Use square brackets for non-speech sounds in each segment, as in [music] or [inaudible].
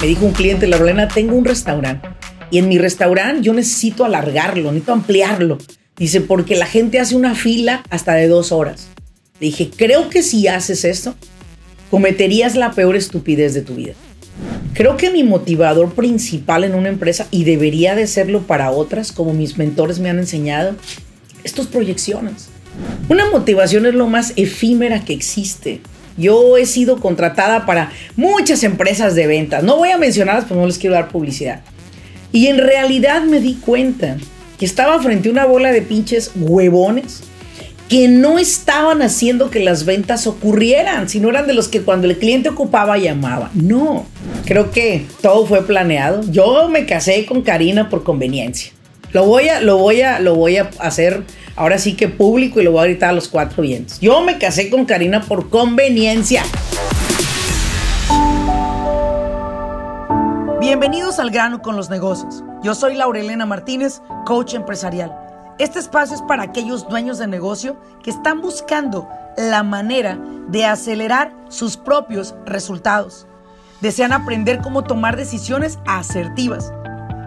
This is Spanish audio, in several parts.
Me dijo un cliente, la Rolena, tengo un restaurante y en mi restaurante yo necesito alargarlo, necesito ampliarlo. Dice, porque la gente hace una fila hasta de dos horas. dije, creo que si haces esto, cometerías la peor estupidez de tu vida. Creo que mi motivador principal en una empresa, y debería de serlo para otras, como mis mentores me han enseñado, es tus proyecciones. Una motivación es lo más efímera que existe. Yo he sido contratada para muchas empresas de ventas. No voy a mencionarlas porque no les quiero dar publicidad. Y en realidad me di cuenta que estaba frente a una bola de pinches huevones que no estaban haciendo que las ventas ocurrieran, sino eran de los que cuando el cliente ocupaba llamaba. No, creo que todo fue planeado. Yo me casé con Karina por conveniencia. Lo voy a, lo voy a, lo voy a hacer ahora sí que público y lo voy a gritar a los cuatro vientos. Yo me casé con Karina por conveniencia. Bienvenidos al grano con los negocios. Yo soy Laurelena Martínez, coach empresarial. Este espacio es para aquellos dueños de negocio que están buscando la manera de acelerar sus propios resultados. Desean aprender cómo tomar decisiones asertivas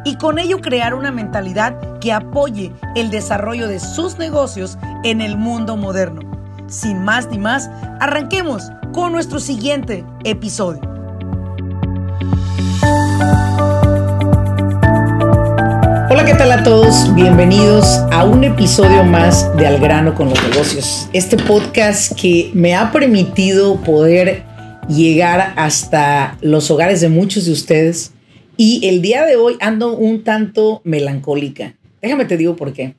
y con ello crear una mentalidad que apoye el desarrollo de sus negocios en el mundo moderno. Sin más ni más, arranquemos con nuestro siguiente episodio. Hola, ¿qué tal a todos? Bienvenidos a un episodio más de Al grano con los negocios. Este podcast que me ha permitido poder llegar hasta los hogares de muchos de ustedes. Y el día de hoy ando un tanto melancólica. Déjame te digo por qué.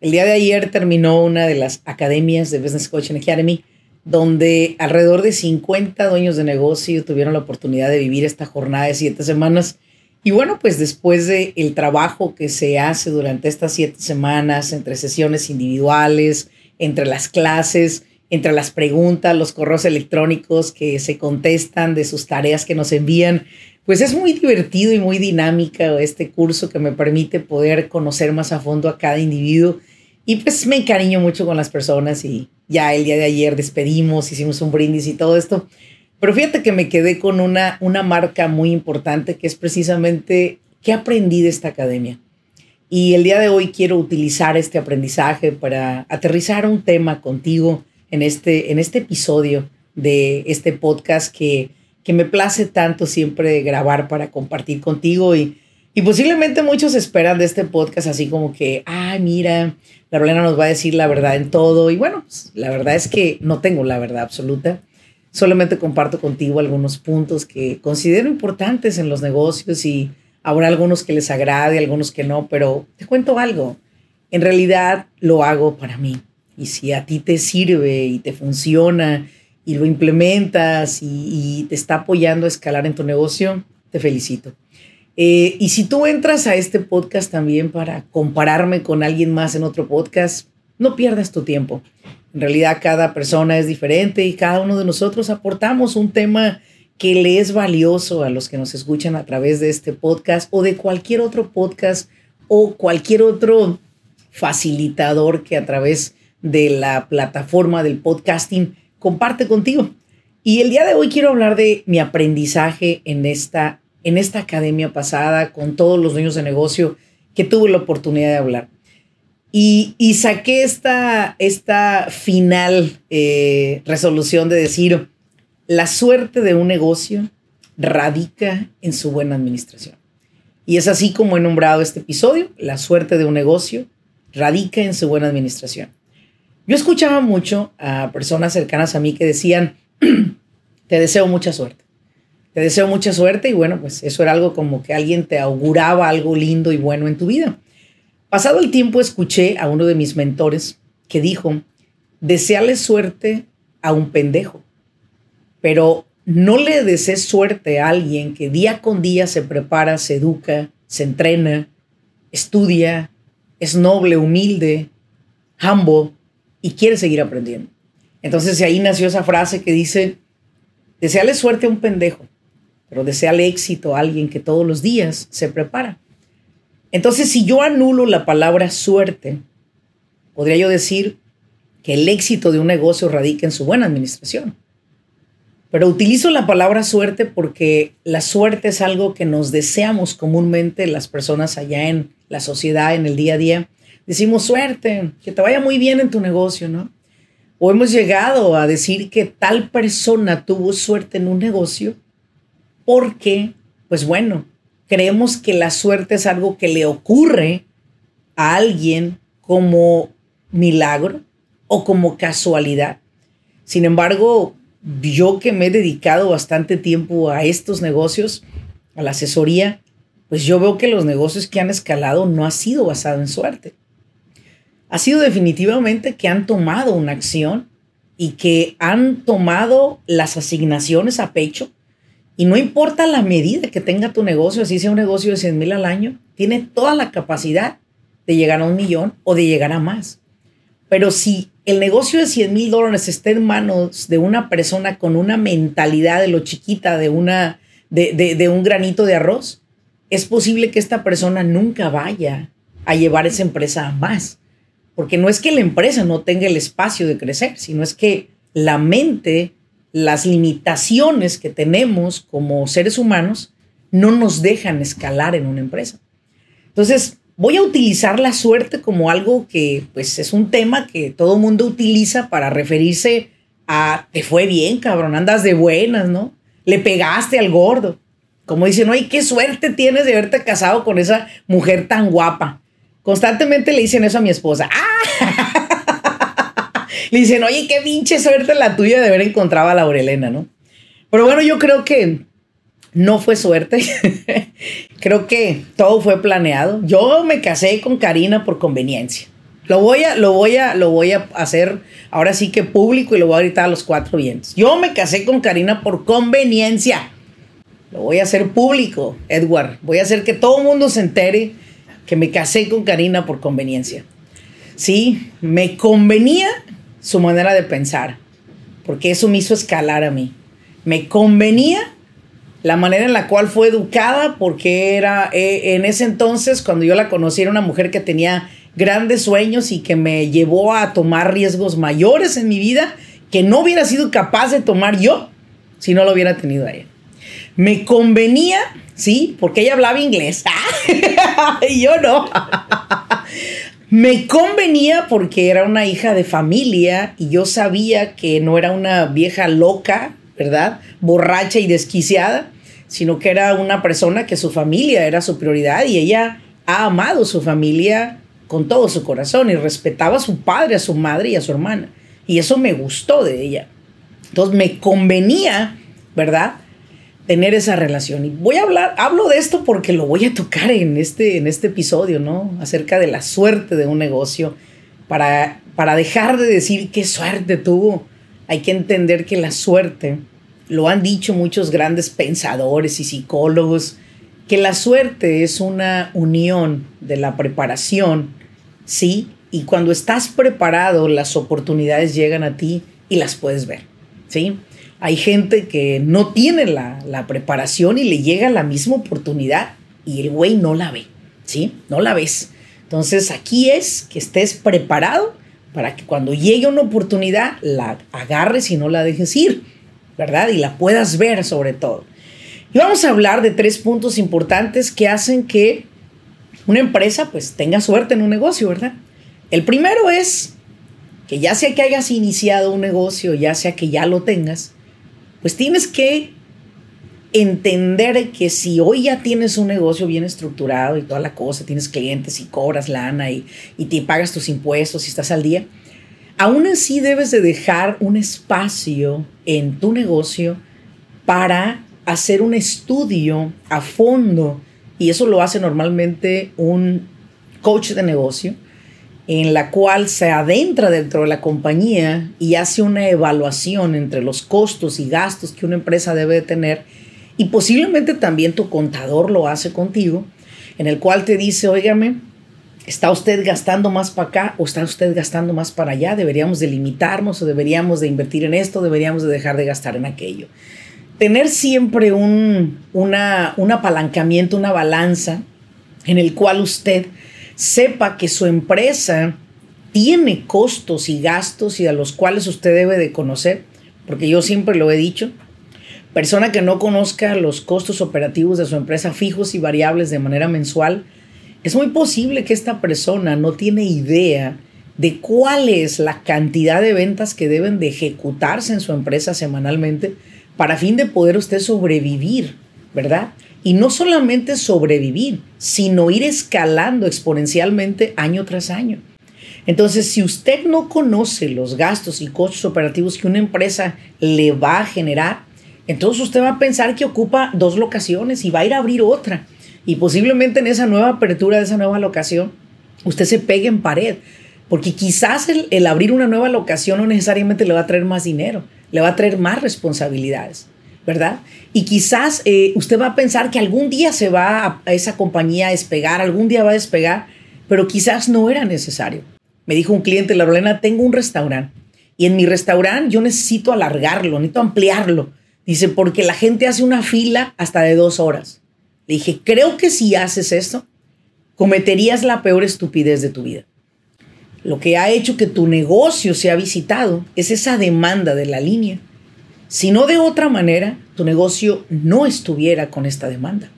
El día de ayer terminó una de las academias de Business Coaching Academy, donde alrededor de 50 dueños de negocio tuvieron la oportunidad de vivir esta jornada de siete semanas y bueno, pues después del el trabajo que se hace durante estas siete semanas, entre sesiones individuales, entre las clases, entre las preguntas, los correos electrónicos que se contestan de sus tareas que nos envían, pues es muy divertido y muy dinámica este curso que me permite poder conocer más a fondo a cada individuo. Y pues me encariño mucho con las personas y ya el día de ayer despedimos, hicimos un brindis y todo esto. Pero fíjate que me quedé con una, una marca muy importante que es precisamente qué aprendí de esta academia. Y el día de hoy quiero utilizar este aprendizaje para aterrizar un tema contigo en este, en este episodio de este podcast que, que me place tanto siempre grabar para compartir contigo y, y posiblemente muchos esperan de este podcast así como que, ay, mira, la Rolena nos va a decir la verdad en todo. Y bueno, pues, la verdad es que no tengo la verdad absoluta. Solamente comparto contigo algunos puntos que considero importantes en los negocios y habrá algunos que les agrade, algunos que no, pero te cuento algo. En realidad lo hago para mí. Y si a ti te sirve y te funciona y lo implementas y, te está apoyando a escalar en tu negocio, te felicito. Eh, y si tú entras a este podcast también para compararme con alguien más en otro podcast, no pierdas tu tiempo. En realidad cada persona es diferente y cada uno de nosotros aportamos un tema que le es valioso a los que nos escuchan a través de este podcast o de cualquier otro podcast o cualquier otro facilitador que a través de la plataforma del podcasting comparte contigo. Y el día de hoy quiero hablar de mi aprendizaje en esta, en esta academia pasada con todos los dueños de negocio que tuve la oportunidad de hablar. Y, saqué esta, esta final eh, resolución de decir, la suerte de un negocio radica en su buena administración. Y es así como he nombrado este episodio, la suerte de un negocio radica en su buena administración. Yo escuchaba mucho a personas cercanas a mí que decían, [clears throat] te deseo mucha suerte, te deseo mucha suerte y bueno, pues eso era algo como que alguien te auguraba algo lindo y bueno en tu vida. Pasado el tiempo escuché a uno de mis mentores que dijo, deseale suerte a un pendejo, pero no le desees suerte a alguien que día con día se prepara, se educa, se entrena, estudia, es noble, humilde, humble y quiere seguir aprendiendo. Entonces ahí nació esa frase que dice, deseale suerte a un pendejo, pero deseale éxito a alguien que todos los días se prepara. Entonces, si yo anulo la palabra suerte, podría yo decir que el éxito de un negocio radica en su buena administración. Pero utilizo la palabra suerte porque la suerte es algo que nos deseamos comúnmente las personas allá en la sociedad, en el día a día. Decimos suerte, que te vaya muy bien en tu negocio, ¿no? O hemos llegado a decir que tal persona tuvo suerte en un negocio porque, pues bueno, creemos que la suerte es algo que le ocurre a alguien como milagro o como casualidad. Sin embargo, yo que me he dedicado bastante tiempo a estos negocios, a la asesoría, pues yo veo que los negocios que han escalado no ha sido basado en suerte. Ha sido definitivamente que han tomado una acción y que han tomado las asignaciones a pecho y no importa la medida que tenga tu negocio, así sea un negocio de 100 mil al año, tiene toda la capacidad de llegar a un millón o de llegar a más. Pero si el negocio de 100 mil dólares está en manos de una persona con una mentalidad de lo chiquita, de, una, de, un granito de arroz, es posible que esta persona nunca vaya a llevar esa empresa a más. Porque no es que la empresa no tenga el espacio de crecer, sino es que la mente, las limitaciones que tenemos como seres humanos, no nos dejan escalar en una empresa. Entonces, voy a utilizar la suerte como algo que pues es un tema que todo mundo utiliza para referirse a te fue bien, cabrón, andas de buenas, ¿no? Le pegaste al gordo. Como dicen, oye, qué suerte tienes de haberte casado con esa mujer tan guapa. Constantemente le dicen eso a mi esposa. ¡Ah! [laughs] le dicen, oye, qué pinche suerte la tuya de haber encontrado a Laurelena, ¿no? Pero bueno, yo creo que no fue suerte. [laughs] Creo que todo fue planeado. Yo me casé con Karina por conveniencia. Lo voy a, lo voy a, lo voy a hacer ahora sí que público y lo voy a gritar a los cuatro vientos. Yo me casé con Karina por conveniencia. Lo voy a hacer público, Edward. Voy a hacer que todo el mundo se entere que me casé con Karina por conveniencia. Sí, me convenía su manera de pensar, porque eso me hizo escalar a mí. Me convenía la manera en la cual fue educada, porque era eh, en ese entonces, cuando yo la conocí, era una mujer que tenía grandes sueños y que me llevó a tomar riesgos mayores en mi vida que no hubiera sido capaz de tomar yo si no lo hubiera tenido ella. Me convenía, sí, porque ella hablaba inglés [laughs] [laughs] y yo no. [laughs] me convenía porque era una hija de familia y yo sabía que no era una vieja loca, ¿verdad? Borracha y desquiciada, sino que era una persona que su familia era su prioridad y ella ha amado su familia con todo su corazón y respetaba a su padre, a su madre y a su hermana. Y eso me gustó de ella. Entonces me convenía, ¿verdad? Tener esa relación. Y voy a hablar, hablo de esto porque lo voy a tocar en este, en este episodio, ¿no? Acerca de la suerte de un negocio. Para, para dejar de decir qué suerte tuvo, hay que entender que la suerte lo han dicho muchos grandes pensadores y psicólogos, que la suerte es una unión de la preparación, ¿sí? Y cuando estás preparado, las oportunidades llegan a ti y las puedes ver, ¿sí? Hay gente que no tiene la, la preparación y le llega la misma oportunidad y el güey no la ve, ¿sí? No la ves. Entonces aquí es que estés preparado para que cuando llegue una oportunidad la agarres y no la dejes ir. ¿verdad? Y la puedas ver sobre todo. Y vamos a hablar de tres puntos importantes que hacen que una empresa pues tenga suerte en un negocio, ¿verdad? El primero es que ya sea que hayas iniciado un negocio, ya sea que ya lo tengas, pues tienes que entender que si hoy ya tienes un negocio bien estructurado y toda la cosa, tienes clientes y cobras lana y, y te pagas tus impuestos y estás al día, aún así debes de dejar un espacio en tu negocio para hacer un estudio a fondo. Y eso lo hace normalmente un coach de negocio en la cual se adentra dentro de la compañía y hace una evaluación entre los costos y gastos que una empresa debe de tener y posiblemente también tu contador lo hace contigo en el cual te dice, óigame, ¿Está usted gastando más para acá o está usted gastando más para allá? ¿Deberíamos de limitarnos o deberíamos de invertir en esto? ¿Deberíamos de dejar de gastar en aquello? Tener siempre un, una, un apalancamiento, una balanza en el cual usted sepa que su empresa tiene costos y gastos y a los cuales usted debe de conocer, porque yo siempre lo he dicho, persona que no conozca los costos operativos de su empresa fijos y variables de manera mensual, es muy posible que esta persona no tiene idea de cuál es la cantidad de ventas que deben de ejecutarse en su empresa semanalmente para fin de poder usted sobrevivir, ¿verdad? Y no solamente sobrevivir, sino ir escalando exponencialmente año tras año. Entonces, si usted no conoce los gastos y costos operativos que una empresa le va a generar, entonces usted va a pensar que ocupa dos locaciones y va a ir a abrir otra. Y posiblemente en esa nueva apertura de esa nueva locación, usted se pegue en pared. Porque quizás el, abrir una nueva locación no necesariamente le va a traer más dinero, le va a traer más responsabilidades, ¿verdad? Y quizás eh, usted va a pensar que algún día se va a, esa compañía a despegar, algún día va a despegar, pero quizás no era necesario. Me dijo un cliente, la Lorena, tengo un restaurante y en mi restaurante yo necesito alargarlo, necesito ampliarlo. Dice, porque la gente hace una fila hasta de dos horas. Le dije, creo que si haces esto, cometerías la peor estupidez de tu vida. Lo que ha hecho que tu negocio sea visitado es esa demanda de la línea. Si no de otra manera, tu negocio no estuviera con esta demanda.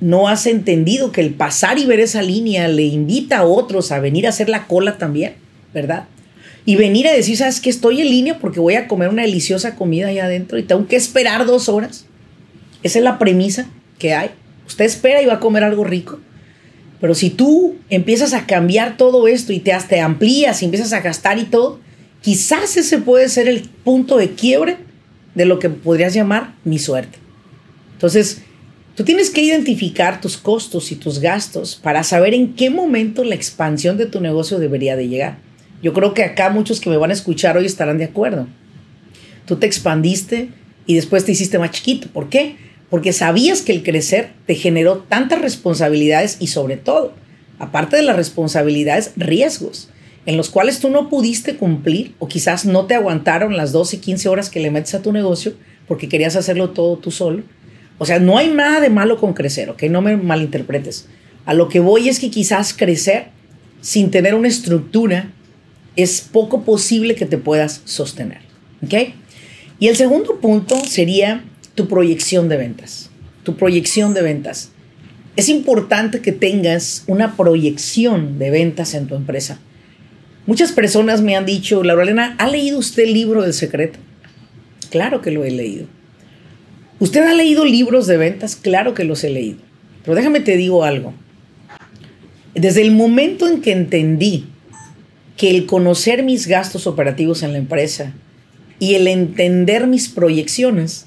No has entendido que el pasar y ver esa línea le invita a otros a venir a hacer la cola también, ¿verdad? Y venir a decir, ¿sabes qué? Estoy en línea porque voy a comer una deliciosa comida allá adentro y tengo que esperar dos horas. Esa es la premisa que hay. Usted espera y va a comer algo rico. Pero si tú empiezas a cambiar todo esto y te, te amplías y empiezas a gastar y todo, quizás ese puede ser el punto de quiebre de lo que podrías llamar mi suerte. Entonces, tú tienes que identificar tus costos y tus gastos para saber en qué momento la expansión de tu negocio debería de llegar. Yo creo que acá muchos que me van a escuchar hoy estarán de acuerdo. Tú te expandiste y después te hiciste más chiquito. ¿Por qué? Porque sabías que el crecer te generó tantas responsabilidades y sobre todo, aparte de las responsabilidades, riesgos en los cuales tú no pudiste cumplir o quizás no te aguantaron las 12, 15 horas que le metes a tu negocio porque querías hacerlo todo tú solo. O sea, no hay nada de malo con crecer, ¿ok? No me malinterpretes. A lo que voy es que quizás crecer sin tener una estructura es poco posible que te puedas sostener. ¿Ok? Y el segundo punto sería tu proyección de ventas. Tu proyección de ventas. Es importante que tengas una proyección de ventas en tu empresa. Muchas personas me han dicho, Laura Elena, ¿ha leído usted el libro del secreto? Claro que lo he leído. ¿Usted ha leído libros de ventas? Claro que los he leído. Pero déjame te digo algo. Desde el momento en que entendí que el conocer mis gastos operativos en la empresa y el entender mis proyecciones,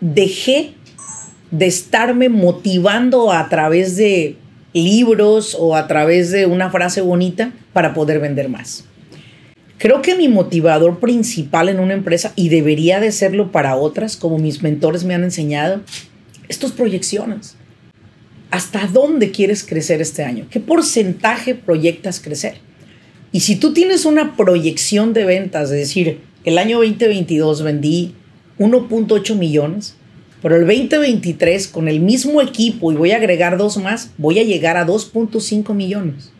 dejé de estarme motivando a través de libros o a través de una frase bonita para poder vender más. Creo que mi motivador principal en una empresa, y debería de serlo para otras, como mis mentores me han enseñado, es tus proyecciones. ¿Hasta dónde quieres crecer este año? ¿Qué porcentaje proyectas crecer? Y si tú tienes una proyección de ventas, es decir, el año 2022 vendí 1.8 millones, pero el 2023 con el mismo equipo y voy a agregar dos más, voy a llegar a 2.5 millones.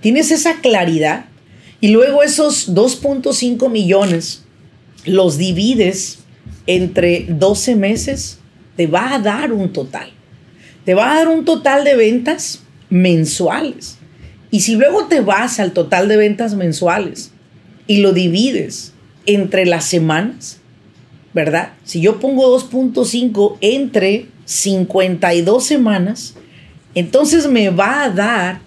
Tienes esa claridad y luego esos 2.5 millones los divides entre 12 meses, te va a dar un total. Te va a dar un total de ventas mensuales. Y si luego te vas al total de ventas mensuales y lo divides entre las semanas, ¿verdad? Si yo pongo 2.5 entre 52 semanas, entonces me va a dar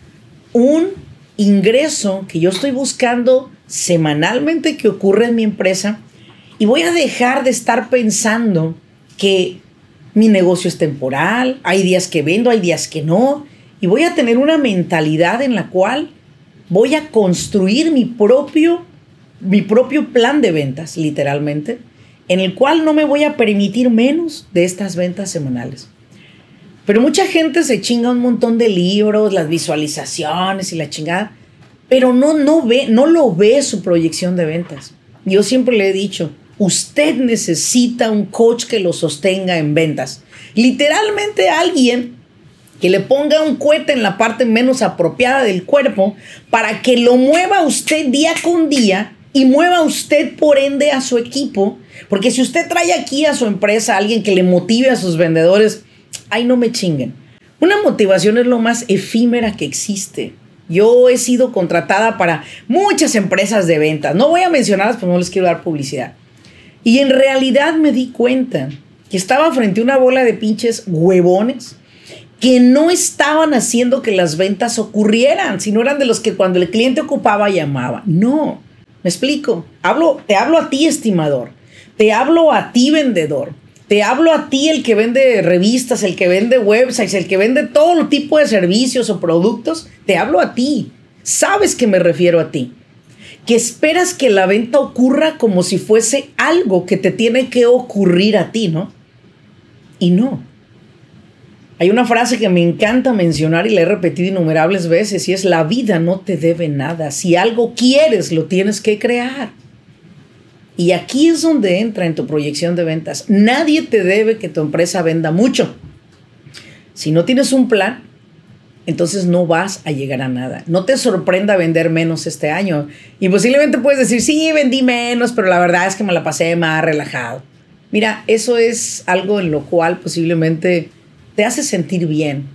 un ingreso que yo estoy buscando semanalmente que ocurre en mi empresa y voy a dejar de estar pensando que mi negocio es temporal, hay días que vendo, hay días que no, y voy a tener una mentalidad en la cual voy a construir mi propio, mi propio plan de ventas, literalmente, en el cual no me voy a permitir menos de estas ventas semanales. Pero mucha gente se chinga un montón de libros, las visualizaciones y la chingada, pero no, no, ve, no lo ve su proyección de ventas. Yo siempre le he dicho, usted necesita un coach que lo sostenga en ventas. Literalmente alguien que le ponga un cohete en la parte menos apropiada del cuerpo para que lo mueva usted día con día y mueva usted por ende a su equipo Porque si usted trae aquí a su empresa a alguien que le motive a sus vendedores, ay, no me chinguen. Una motivación es lo más efímera que existe. Yo he sido contratada para muchas empresas de ventas. No voy a mencionarlas porque no les quiero dar publicidad. Y en realidad me di cuenta que estaba frente a una bola de pinches huevones que no estaban haciendo que las ventas ocurrieran, sino eran de los que cuando el cliente ocupaba llamaba. No, me explico. Hablo, te hablo a ti, estimador. Te hablo a ti, vendedor. Te hablo a ti, el que vende revistas, el que vende websites, el que vende todo tipo de servicios o productos. Te hablo a ti. Sabes que me refiero a ti. Que esperas que la venta ocurra como si fuese algo que te tiene que ocurrir a ti, ¿no? Y no. Hay una frase que me encanta mencionar y la he repetido innumerables veces y es la vida no te debe nada. Si algo quieres, lo tienes que crear. Y aquí es donde entra en tu proyección de ventas. Nadie te debe que tu empresa venda mucho. Si no tienes un plan, entonces no vas a llegar a nada. No te sorprenda vender menos este año. Y posiblemente puedes decir, sí, vendí menos, pero la verdad es que me la pasé más relajado. Mira, eso es algo en lo cual posiblemente te hace sentir bien,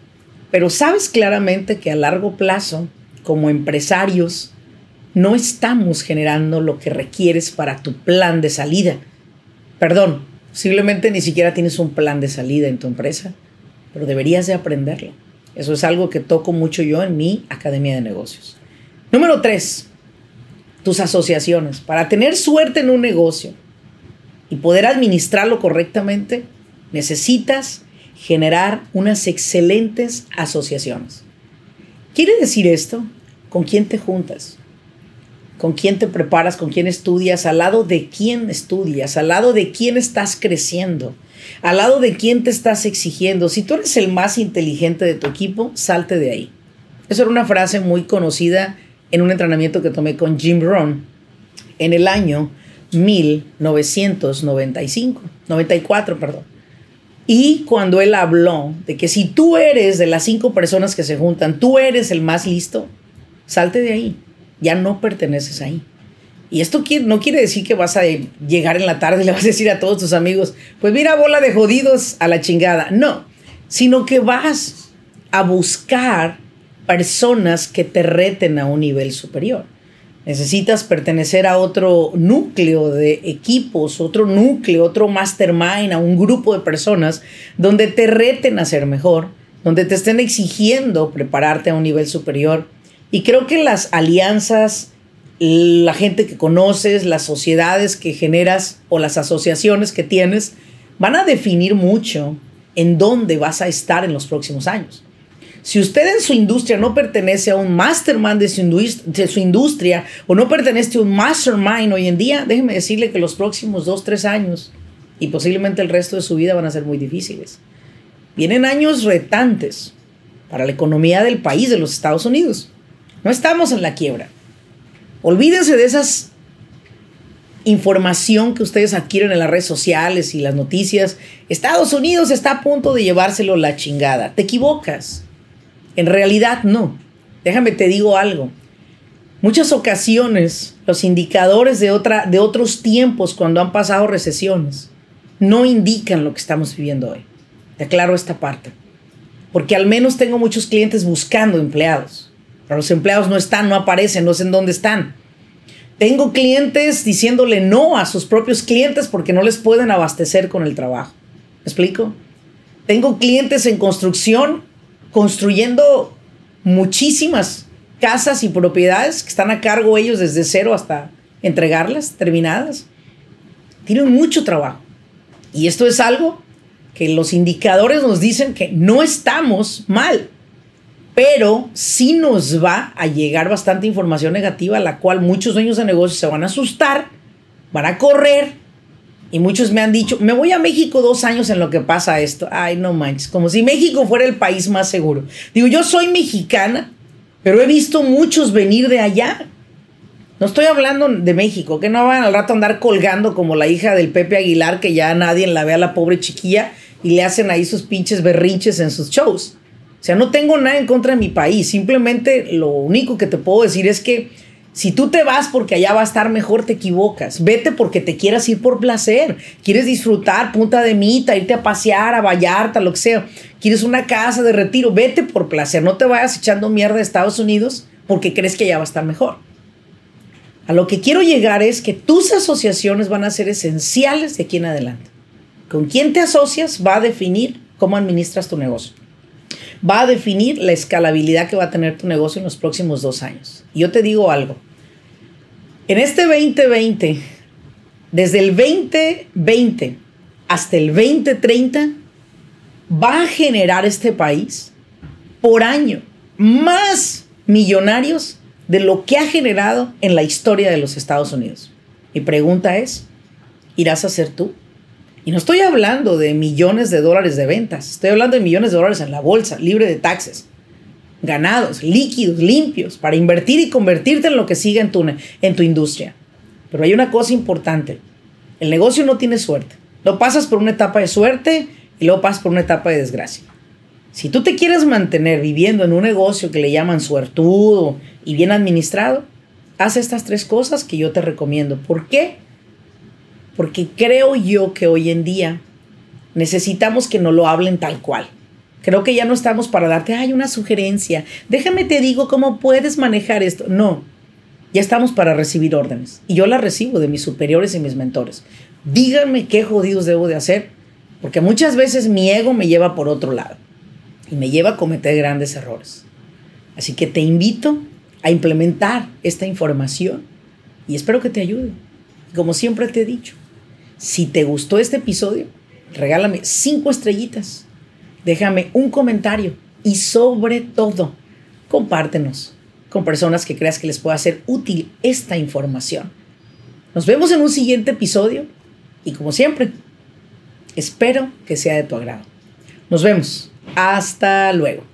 pero sabes claramente que a largo plazo, como empresarios, no estamos generando lo que requieres para tu plan de salida. Perdón, posiblemente ni siquiera tienes un plan de salida en tu empresa, pero deberías de aprenderlo. Eso es algo que toco mucho yo en mi Academia de Negocios. Número tres, tus asociaciones. Para tener suerte en un negocio y poder administrarlo correctamente, necesitas generar unas excelentes asociaciones. ¿Quiere decir esto? ¿Con quién te juntas? ¿Con quién te preparas? ¿Con quién estudias? ¿Al lado de quién estudias? ¿Al lado de quién estás creciendo? ¿Al lado de quién te estás exigiendo? Si tú eres el más inteligente de tu equipo, salte de ahí. Esa era una frase muy conocida en un entrenamiento que tomé con Jim Rohn en el año 1995, 94, perdón. Y cuando él habló de que si tú eres de las cinco personas que se juntan, tú eres el más listo, salte de ahí. Ya no perteneces ahí. Y esto no quiere decir que vas a llegar en la tarde y le vas a decir a todos tus amigos, pues mira, bola de jodidos a la chingada. No, sino que vas a buscar personas que te reten a un nivel superior. Necesitas pertenecer a otro núcleo de equipos, otro núcleo, otro mastermind, a un grupo de personas donde te reten a ser mejor, donde te estén exigiendo prepararte a un nivel superior. Y creo que las alianzas, la gente que conoces, las sociedades que generas o las asociaciones que tienes, van a definir mucho en dónde vas a estar en los próximos años. Si usted en su industria no pertenece a un mastermind de su, de su industria o no pertenece a un mastermind hoy en día, déjeme decirle que los próximos dos, tres años y posiblemente el resto de su vida van a ser muy difíciles. Vienen años retantes para la economía del país, de los Estados Unidos. No estamos en la quiebra. Olvídense de esas información que ustedes adquieren en las redes sociales y las noticias. Estados Unidos está a punto de llevárselo la chingada. Te equivocas. En realidad no. Déjame te digo algo. Muchas ocasiones los indicadores de, otra, de otros tiempos cuando han pasado recesiones no indican lo que estamos viviendo hoy. Te aclaro esta parte. Porque al menos tengo muchos clientes buscando empleados. Los empleados no están, no aparecen, no sé en dónde están. Tengo clientes diciéndole no a sus propios clientes porque no les pueden abastecer con el trabajo. ¿Me explico? Tengo clientes en construcción construyendo muchísimas casas y propiedades que están a cargo ellos desde cero hasta entregarlas terminadas. Tienen mucho trabajo. Y esto es algo que los indicadores nos dicen que no estamos mal, pero sí nos va a llegar bastante información negativa, la cual muchos dueños de negocios se van a asustar, van a correr y muchos me han dicho, me voy a México dos años en lo que pasa esto. Ay, no manches, como si México fuera el país más seguro. Digo, yo soy mexicana, pero he visto muchos venir de allá. No estoy hablando de México, que no van al rato a andar colgando como la hija del Pepe Aguilar, que ya nadie la ve a la pobre chiquilla y le hacen ahí sus pinches berrinches en sus shows. O sea, no tengo nada en contra de mi país, simplemente lo único que te puedo decir es que Si tú te vas porque allá va a estar mejor, te equivocas. Vete porque te quieras ir por placer. Quieres disfrutar, punta de mita, irte a pasear, a Vallarta, lo que sea. Quieres una casa de retiro, vete por placer. No te vayas echando mierda de Estados Unidos porque crees que allá va a estar mejor. A lo que quiero llegar es que tus asociaciones van a ser esenciales de aquí en adelante. Con quién te asocias va a definir cómo administras tu negocio va a definir la escalabilidad que va a tener tu negocio en los próximos dos años. Y yo te digo algo. En este 2020, desde el 2020 hasta el 2030, va a generar este país por año más millonarios de lo que ha generado en la historia de los Estados Unidos. Mi pregunta es, ¿irás a ser tú? Y no estoy hablando de millones de dólares de ventas, estoy hablando de millones de dólares en la bolsa, libre de taxes, ganados, líquidos, limpios, para invertir y convertirte en lo que siga en tu, en tu industria. Pero hay una cosa importante, el negocio no tiene suerte. Lo pasas por una etapa de suerte y luego pasas por una etapa de desgracia. Si tú te quieres mantener viviendo en un negocio que le llaman suertudo y bien administrado, haz estas tres cosas que yo te recomiendo. ¿Por qué? Porque creo yo que hoy en día necesitamos que nos lo hablen tal cual. Creo que ya no estamos para darte, hay una sugerencia, déjame te digo cómo puedes manejar esto. No, ya estamos para recibir órdenes. Y yo las recibo de mis superiores y mis mentores. Díganme qué jodidos debo de hacer, porque muchas veces mi ego me lleva por otro lado y me lleva a cometer grandes errores. Así que te invito a implementar esta información y espero que te ayude. Como siempre te he dicho, si te gustó este episodio, regálame cinco estrellitas, déjame un comentario y sobre todo, compártenos con personas que creas que les pueda ser útil esta información. Nos vemos en un siguiente episodio y como siempre, espero que sea de tu agrado. Nos vemos. Hasta luego.